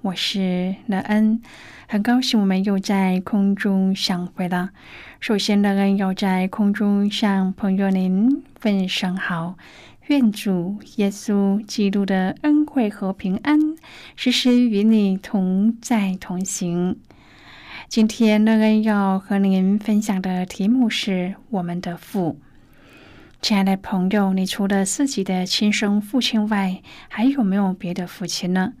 我是乐恩，很高兴我们又在空中相会了。首先，乐恩要在空中向朋友您问声好，愿主耶稣基督的恩惠和平安时时与你同在同行。今天，乐恩要和您分享的题目是我们的父。亲爱的朋友，你除了自己的亲生父亲外，还有没有别的父亲呢？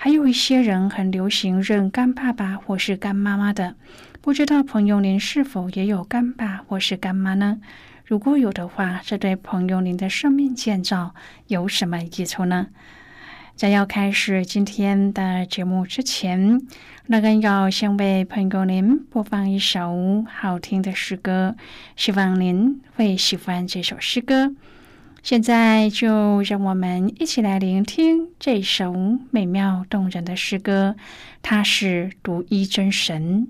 还有一些人很流行认干爸爸或是干妈妈的，不知道朋友您是否也有干爸或是干妈呢？如果有的话，这对朋友您的生命建造有什么益处呢？在要开始今天的节目之前，那个要先为朋友您播放一首好听的诗歌，希望您会喜欢这首诗歌。现在就让我们一起来聆听这首美妙动人的诗歌，它是独一真神。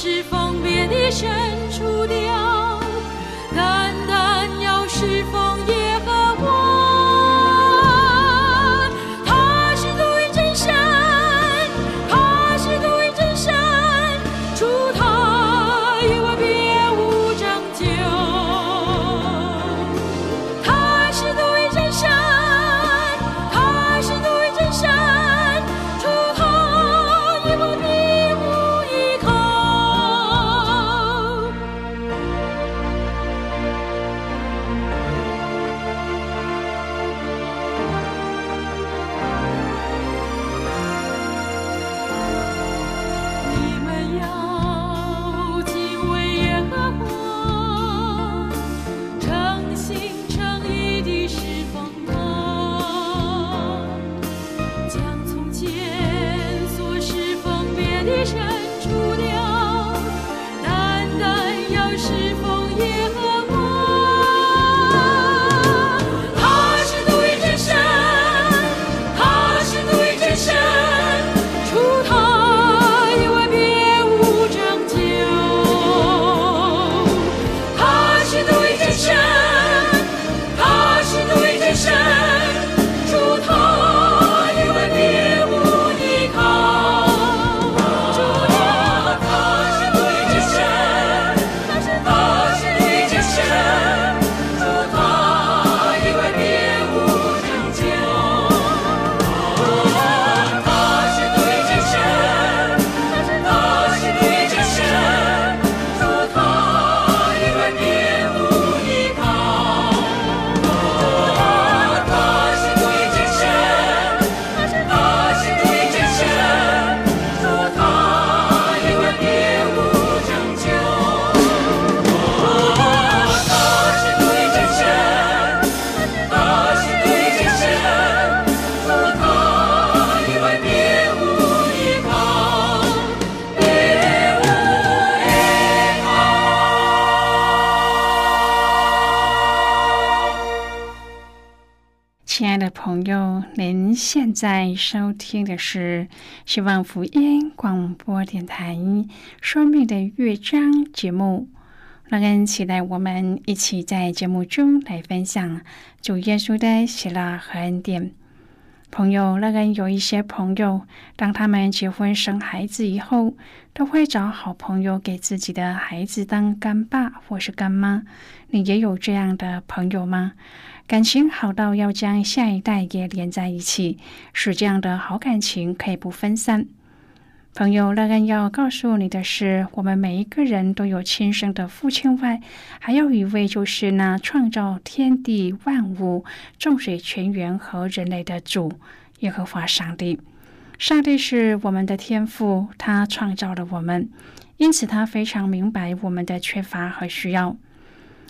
是分别的深处的。现在收听的是希望福音广播电台《生命的乐章》节目。让人期待我们一起在节目中来分享主耶稣的喜乐和恩典。朋友，那人有一些朋友，当他们结婚生孩子以后，都会找好朋友给自己的孩子当干爸或是干妈。你也有这样的朋友吗？感情好到要将下一代也连在一起，使这样的好感情可以不分散。朋友，乐恩要告诉你的是，我们每一个人都有亲生的父亲外，还有一位就是那创造天地万物、众水泉源和人类的主——耶和华上帝。上帝是我们的天父，他创造了我们，因此他非常明白我们的缺乏和需要。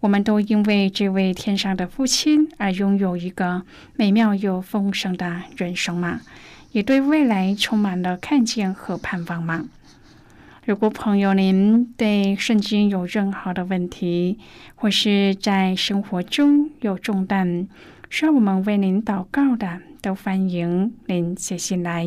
我们都因为这位天上的父亲而拥有一个美妙又丰盛的人生吗？也对未来充满了看见和盼望吗？如果朋友您对圣经有任何的问题，或是在生活中有重担需要我们为您祷告的，都欢迎您写信来。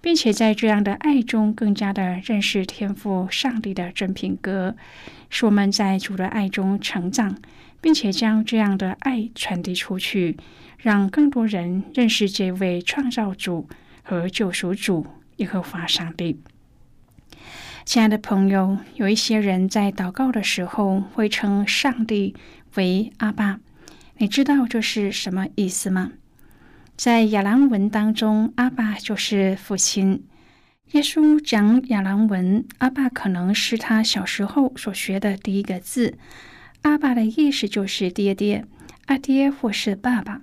并且在这样的爱中，更加的认识天赋上帝的真品格，使我们在主的爱中成长，并且将这样的爱传递出去，让更多人认识这位创造主和救赎主耶和华上帝。亲爱的朋友，有一些人在祷告的时候会称上帝为阿爸，你知道这是什么意思吗？在亚兰文当中，阿爸就是父亲。耶稣讲亚兰文，阿爸可能是他小时候所学的第一个字。阿爸的意思就是爹爹、阿爹或是爸爸。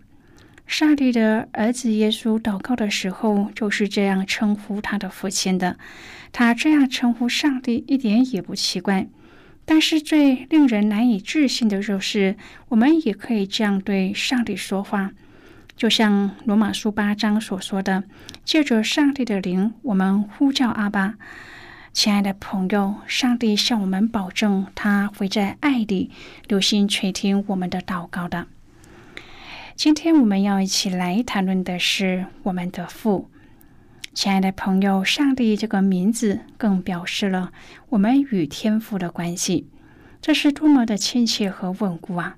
上帝的儿子耶稣祷告的时候就是这样称呼他的父亲的。他这样称呼上帝一点也不奇怪。但是最令人难以置信的就是，我们也可以这样对上帝说话。就像罗马书八章所说的，借着上帝的灵，我们呼叫阿爸，亲爱的朋友，上帝向我们保证，他会在爱里留心垂听我们的祷告的。今天我们要一起来谈论的是我们的父，亲爱的朋友，上帝这个名字更表示了我们与天父的关系，这是多么的亲切和稳固啊！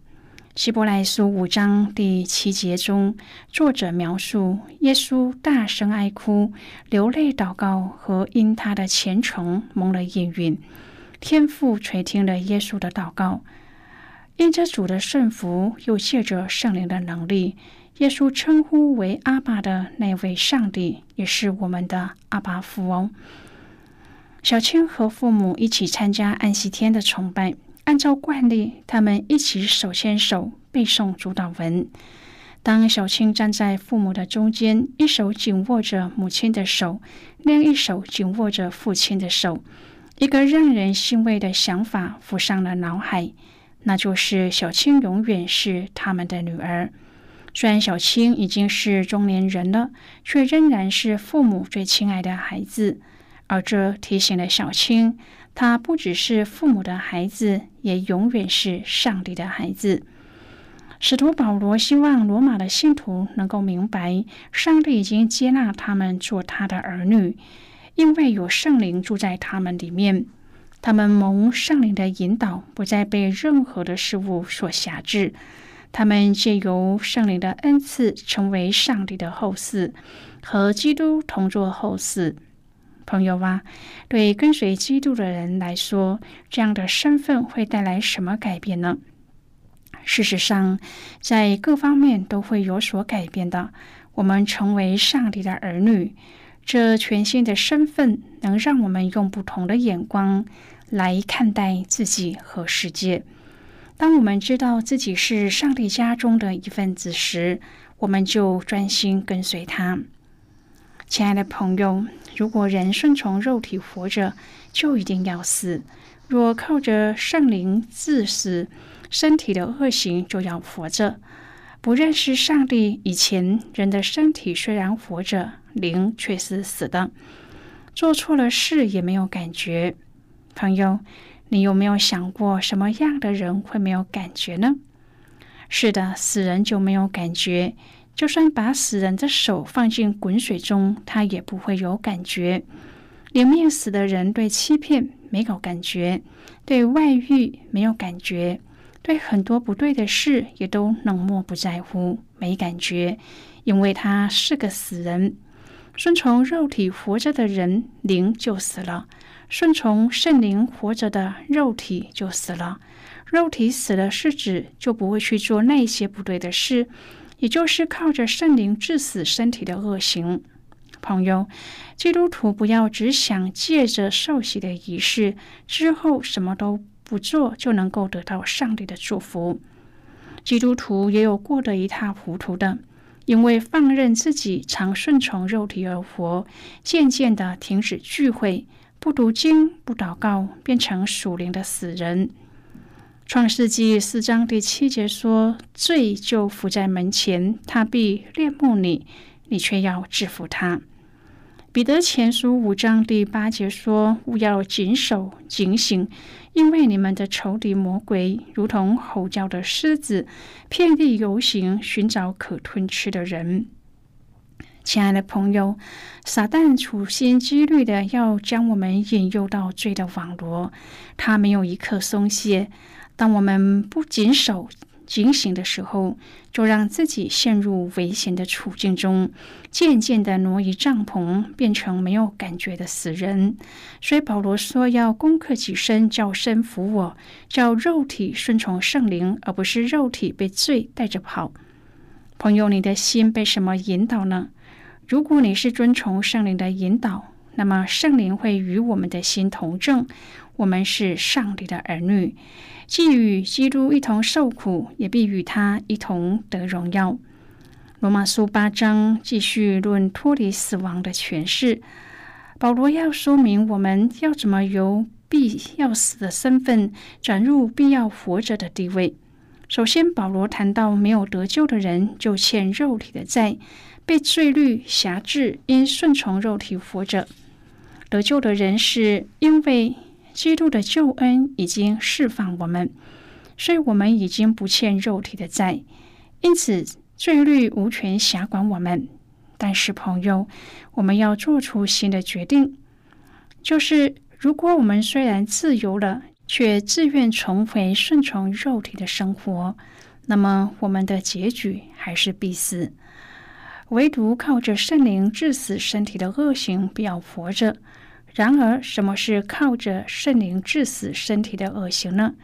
希伯来书五章第七节中，作者描述耶稣大声哀哭、流泪祷告，和因他的虔诚蒙了应允。天父垂听了耶稣的祷告，因着主的顺服，又借着圣灵的能力，耶稣称呼为阿爸的那位上帝，也是我们的阿爸父哦。小青和父母一起参加安息天的崇拜。按照惯例，他们一起手牵手背诵主祷文。当小青站在父母的中间，一手紧握着母亲的手，另一手紧握着父亲的手，一个让人欣慰的想法浮上了脑海，那就是小青永远是他们的女儿。虽然小青已经是中年人了，却仍然是父母最亲爱的孩子，而这提醒了小青。他不只是父母的孩子，也永远是上帝的孩子。使徒保罗希望罗马的信徒能够明白，上帝已经接纳他们做他的儿女，因为有圣灵住在他们里面。他们蒙圣灵的引导，不再被任何的事物所辖制。他们借由圣灵的恩赐，成为上帝的后嗣，和基督同作后嗣。朋友啊，对跟随基督的人来说，这样的身份会带来什么改变呢？事实上，在各方面都会有所改变的。我们成为上帝的儿女，这全新的身份能让我们用不同的眼光来看待自己和世界。当我们知道自己是上帝家中的一份子时，我们就专心跟随他。亲爱的朋友，如果人顺从肉体活着，就一定要死；若靠着圣灵自死，身体的恶行就要活着。不认识上帝以前，人的身体虽然活着，灵却是死的。做错了事也没有感觉。朋友，你有没有想过，什么样的人会没有感觉呢？是的，死人就没有感觉。就算把死人的手放进滚水中，他也不会有感觉。连面死的人对欺骗没有感觉，对外遇没有感觉。对很多不对的事也都冷漠不在乎，没感觉，因为他是个死人。顺从肉体活着的人，灵就死了；顺从圣灵活着的肉体就死了。肉体死了是指就不会去做那些不对的事，也就是靠着圣灵致死身体的恶行。朋友，基督徒不要只想借着受洗的仪式之后什么都。不做就能够得到上帝的祝福。基督徒也有过得一塌糊涂的，因为放任自己常顺从肉体而活，渐渐的停止聚会，不读经，不祷告，变成属灵的死人。创世纪四章第七节说：“罪就伏在门前，他必恋慕你，你却要制服他。”彼得前书五章第八节说：“勿要谨守警醒。”因为你们的仇敌魔鬼如同吼叫的狮子，遍地游行，寻找可吞吃的人。亲爱的朋友，撒旦处心积虑的要将我们引诱到罪的网罗，他没有一刻松懈。当我们不谨守，警醒的时候，就让自己陷入危险的处境中，渐渐的挪移帐篷，变成没有感觉的死人。所以保罗说要攻克己身，叫身服我，叫肉体顺从圣灵，而不是肉体被罪带着跑。朋友，你的心被什么引导呢？如果你是遵从圣灵的引导，那么圣灵会与我们的心同证，我们是上帝的儿女。既与基督一同受苦，也必与他一同得荣耀。罗马书八章继续论脱离死亡的诠释。保罗要说明我们要怎么由必要死的身份转入必要活着的地位。首先，保罗谈到没有得救的人就欠肉体的债，被罪律辖制，因顺从肉体活着。得救的人是因为。基督的救恩已经释放我们，所以我们已经不欠肉体的债，因此罪律无权辖管我们。但是，朋友，我们要做出新的决定，就是如果我们虽然自由了，却自愿重回顺从肉体的生活，那么我们的结局还是必死。唯独靠着圣灵致死身体的恶行，不要活着。然而，什么是靠着圣灵致死身体的恶行呢？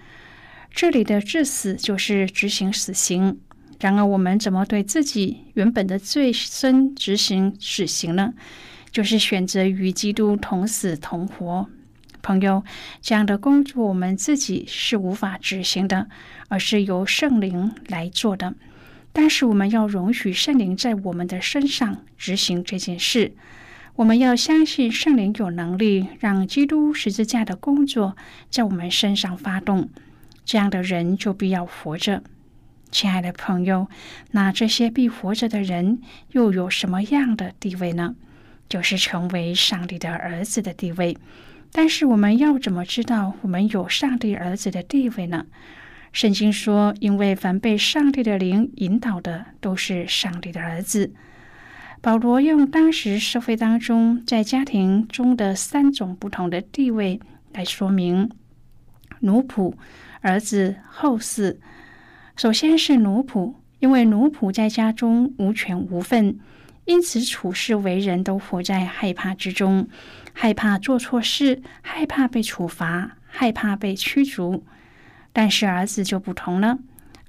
这里的致死就是执行死刑。然而，我们怎么对自己原本的罪身执行死刑呢？就是选择与基督同死同活。朋友，这样的工作我们自己是无法执行的，而是由圣灵来做的。但是，我们要容许圣灵在我们的身上执行这件事。我们要相信圣灵有能力让基督十字架的工作在我们身上发动，这样的人就必要活着。亲爱的朋友，那这些必活着的人又有什么样的地位呢？就是成为上帝的儿子的地位。但是我们要怎么知道我们有上帝儿子的地位呢？圣经说：“因为凡被上帝的灵引导的，都是上帝的儿子。”保罗用当时社会当中在家庭中的三种不同的地位来说明奴仆、儿子、后嗣。首先是奴仆，因为奴仆在家中无权无份，因此处事为人都活在害怕之中，害怕做错事，害怕被处罚，害怕被驱逐。但是儿子就不同了，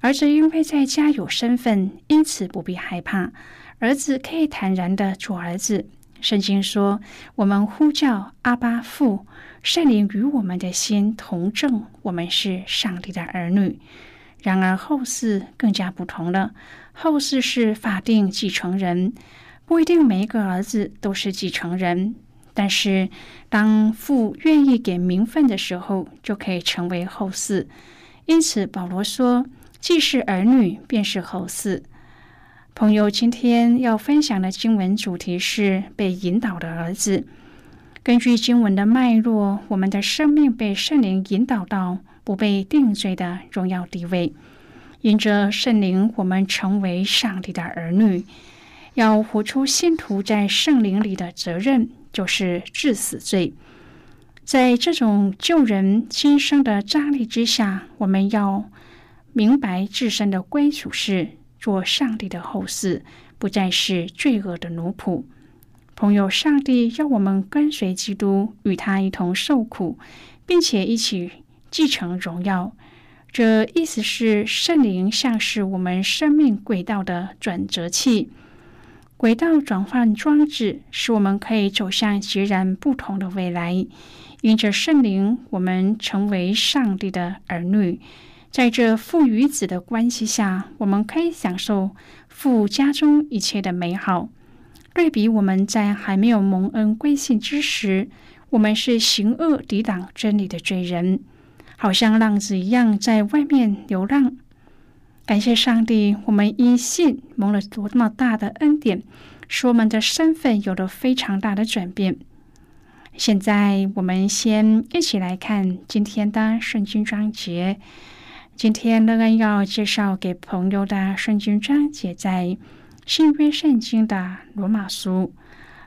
儿子因为在家有身份，因此不必害怕。儿子可以坦然的做儿子。圣经说：“我们呼叫阿巴父，圣灵与我们的心同证，我们是上帝的儿女。”然而后世更加不同了，后世是法定继承人，不一定每一个儿子都是继承人。但是当父愿意给名分的时候，就可以成为后嗣。因此保罗说：“既是儿女，便是后嗣。”朋友，今天要分享的经文主题是被引导的儿子。根据经文的脉络，我们的生命被圣灵引导到不被定罪的荣耀地位。因着圣灵，我们成为上帝的儿女。要活出信徒在圣灵里的责任，就是治死罪。在这种救人今生的张力之下，我们要明白自身的归属是。做上帝的后嗣，不再是罪恶的奴仆。朋友，上帝要我们跟随基督，与他一同受苦，并且一起继承荣耀。这意思是，圣灵像是我们生命轨道的转折器，轨道转换装置，使我们可以走向截然不同的未来。因着圣灵，我们成为上帝的儿女。在这父与子的关系下，我们可以享受父家中一切的美好。对比我们在还没有蒙恩归信之时，我们是行恶抵挡真理的罪人，好像浪子一样在外面流浪。感谢上帝，我们因信蒙了多么大的恩典，使我们的身份有了非常大的转变。现在，我们先一起来看今天的圣经章节。今天乐恩要介绍给朋友的圣经章节在新约圣经的罗马书。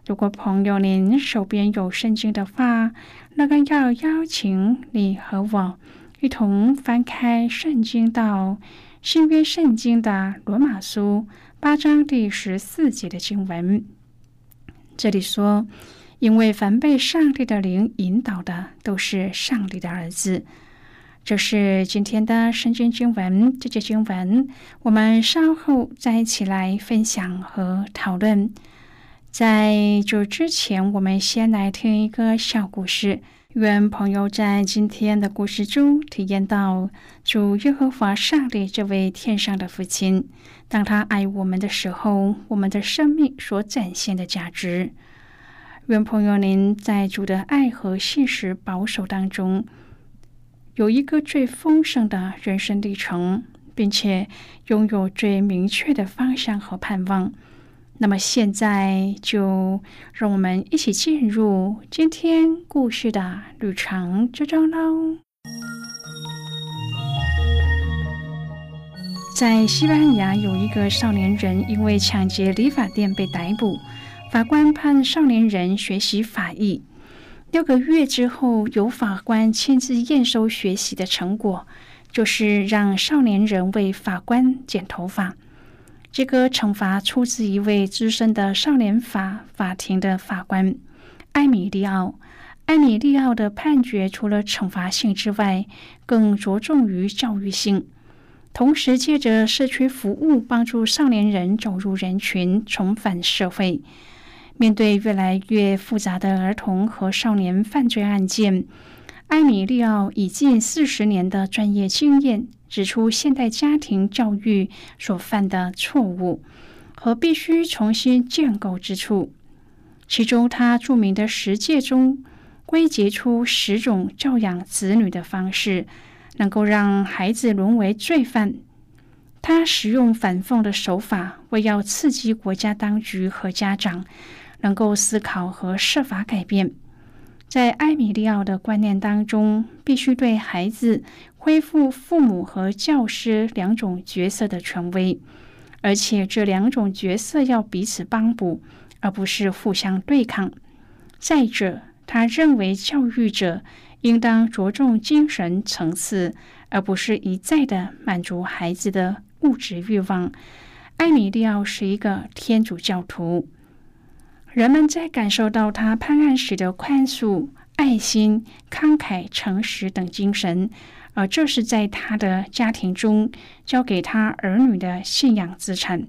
如果朋友您手边有圣经的话，乐恩要邀请你和我一同翻开圣经到新约圣经的罗马书八章第十四节的经文。这里说：“因为凡被上帝的灵引导的，都是上帝的儿子。”这是今天的圣经经文，这节经文我们稍后再一起来分享和讨论。在这之前，我们先来听一个小故事。愿朋友在今天的故事中体验到主耶和华上帝这位天上的父亲，当他爱我们的时候，我们的生命所展现的价值。愿朋友您在主的爱和信实保守当中。有一个最丰盛的人生历程，并且拥有最明确的方向和盼望。那么，现在就让我们一起进入今天故事的旅程之中喽。在西班牙，有一个少年人因为抢劫理发店被逮捕，法官判少年人学习法医。六个月之后，由法官亲自验收学习的成果，就是让少年人为法官剪头发。这个惩罚出自一位资深的少年法法庭的法官艾米利奥。艾米利奥的判决除了惩罚性之外，更着重于教育性，同时借着社区服务，帮助少年人走入人群，重返社会。面对越来越复杂的儿童和少年犯罪案件，埃米利奥以近四十年的专业经验，指出现代家庭教育所犯的错误和必须重新建构之处。其中，他著名的十诫中归结出十种教养子女的方式，能够让孩子沦为罪犯。他使用反讽的手法，为要刺激国家当局和家长。能够思考和设法改变，在埃米利奥的观念当中，必须对孩子恢复父母和教师两种角色的权威，而且这两种角色要彼此帮补，而不是互相对抗。再者，他认为教育者应当着重精神层次，而不是一再的满足孩子的物质欲望。埃米利奥是一个天主教徒。人们在感受到他判案时的宽恕、爱心、慷慨、诚实等精神，而这是在他的家庭中交给他儿女的信仰资产。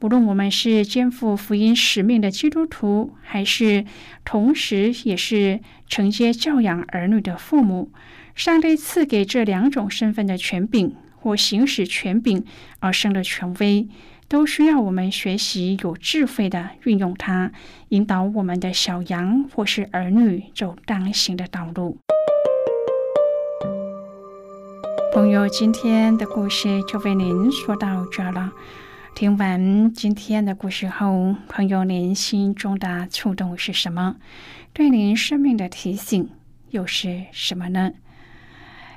无论我们是肩负福音使命的基督徒，还是同时也是承接教养儿女的父母，上帝赐给这两种身份的权柄或行使权柄而生的权威。都需要我们学习有智慧的运用它，引导我们的小羊或是儿女走当行的道路。朋友，今天的故事就为您说到这了。听完今天的故事后，朋友您心中的触动是什么？对您生命的提醒又是什么呢？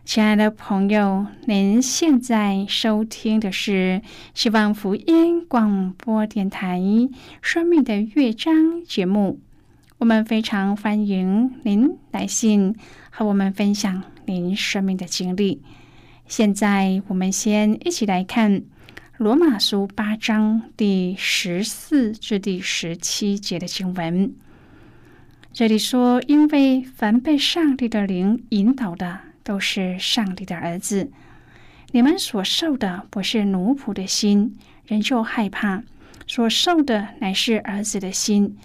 亲爱的朋友，您现在收听的是希望福音广播电台《生命的乐章》节目。我们非常欢迎您来信和我们分享您生命的经历。现在，我们先一起来看《罗马书》八章第十四至第十七节的经文。这里说：“因为凡被上帝的灵引导的。”都是上帝的儿子，你们所受的不是奴仆的心，仍旧害怕；所受的乃是儿子的心。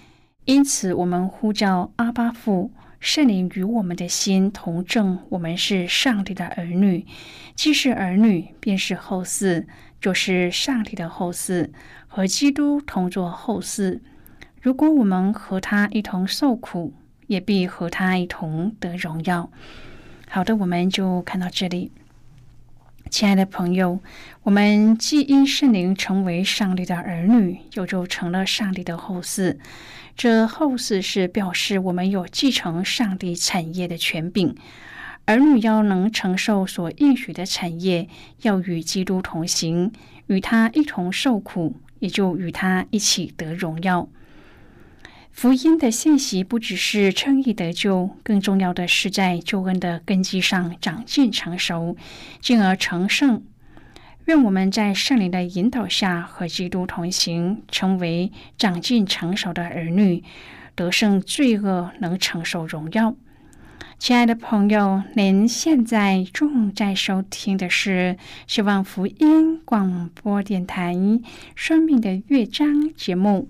因此，我们呼叫阿巴父，圣灵与我们的心同证，我们是上帝的儿女。既是儿女，便是后嗣，就是上帝的后嗣，和基督同作后嗣。如果我们和他一同受苦，也必和他一同得荣耀。好的，我们就看到这里，亲爱的朋友，我们既因圣灵成为上帝的儿女，又就成了上帝的后嗣。这后嗣是表示我们有继承上帝产业的权柄。儿女要能承受所应许的产业，要与基督同行，与他一同受苦，也就与他一起得荣耀。福音的信息不只是称义得救，更重要的是在救恩的根基上长进成熟，进而成圣。愿我们在圣灵的引导下和基督同行，成为长进成熟的儿女，得胜罪恶，能承受荣耀。亲爱的朋友，您现在正在收听的是希望福音广播电台《生命的乐章》节目。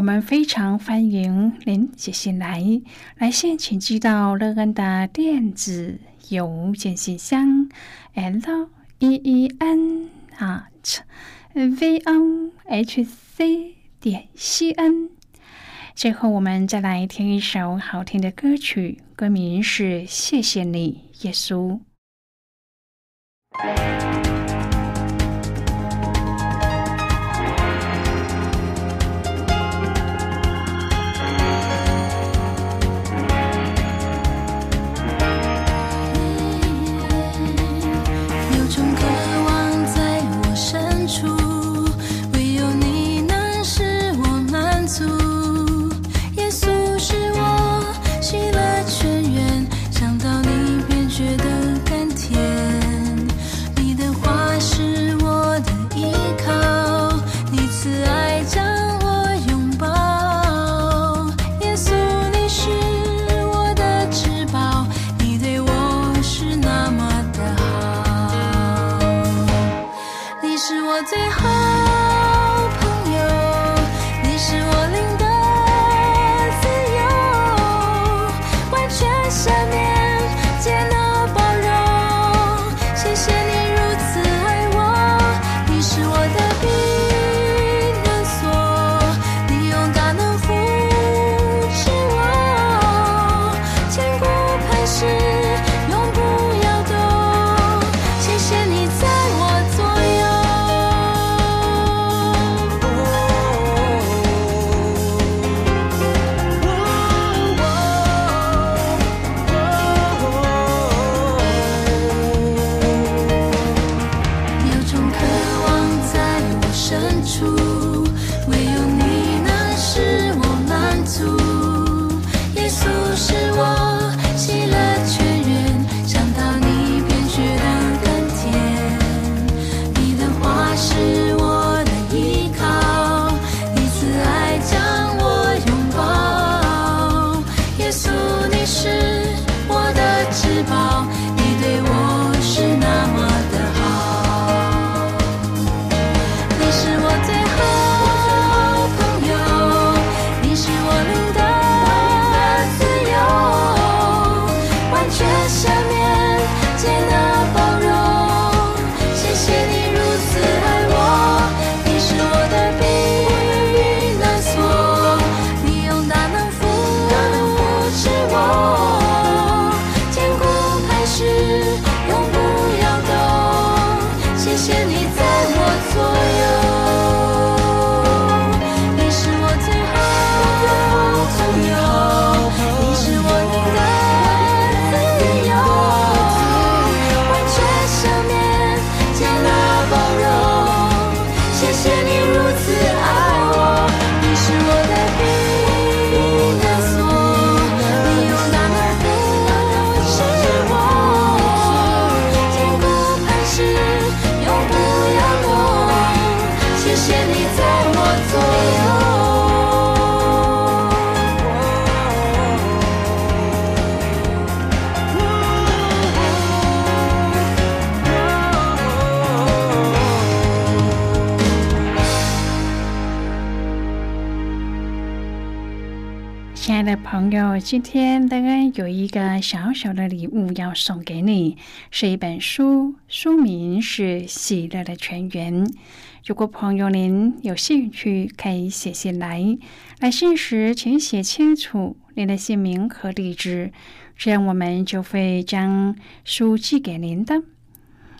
我们非常欢迎您写信来，来信请寄到乐恩的电子邮件信箱：l e e n at v o h c 点 c n。最后，我们再来听一首好听的歌曲，歌名是《谢谢你，耶稣》。友，今天德恩有一个小小的礼物要送给你，是一本书，书名是《喜乐的泉源》。如果朋友您有兴趣，可以写信来。来信时，请写清楚您的姓名和地址，这样我们就会将书寄给您的。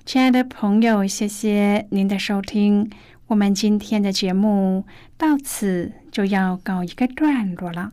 亲爱的朋友，谢谢您的收听。我们今天的节目到此就要告一个段落了。